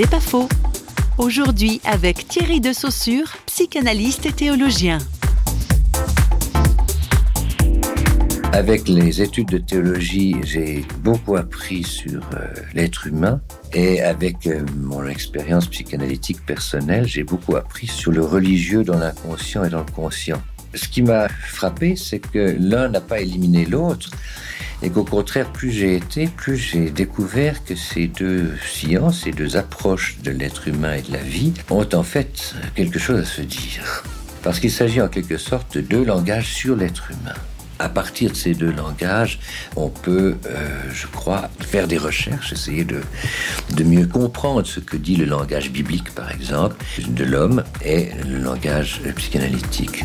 C'est pas faux. Aujourd'hui avec Thierry de Saussure, psychanalyste et théologien. Avec les études de théologie, j'ai beaucoup appris sur euh, l'être humain et avec euh, mon expérience psychanalytique personnelle, j'ai beaucoup appris sur le religieux dans l'inconscient et dans le conscient. Ce qui m'a frappé, c'est que l'un n'a pas éliminé l'autre et qu'au contraire, plus j'ai été, plus j'ai découvert que ces deux sciences, ces deux approches de l'être humain et de la vie ont en fait quelque chose à se dire. Parce qu'il s'agit en quelque sorte de deux langages sur l'être humain. À partir de ces deux langages, on peut, euh, je crois, faire des recherches, essayer de, de mieux comprendre ce que dit le langage biblique, par exemple, de l'homme et le langage psychanalytique.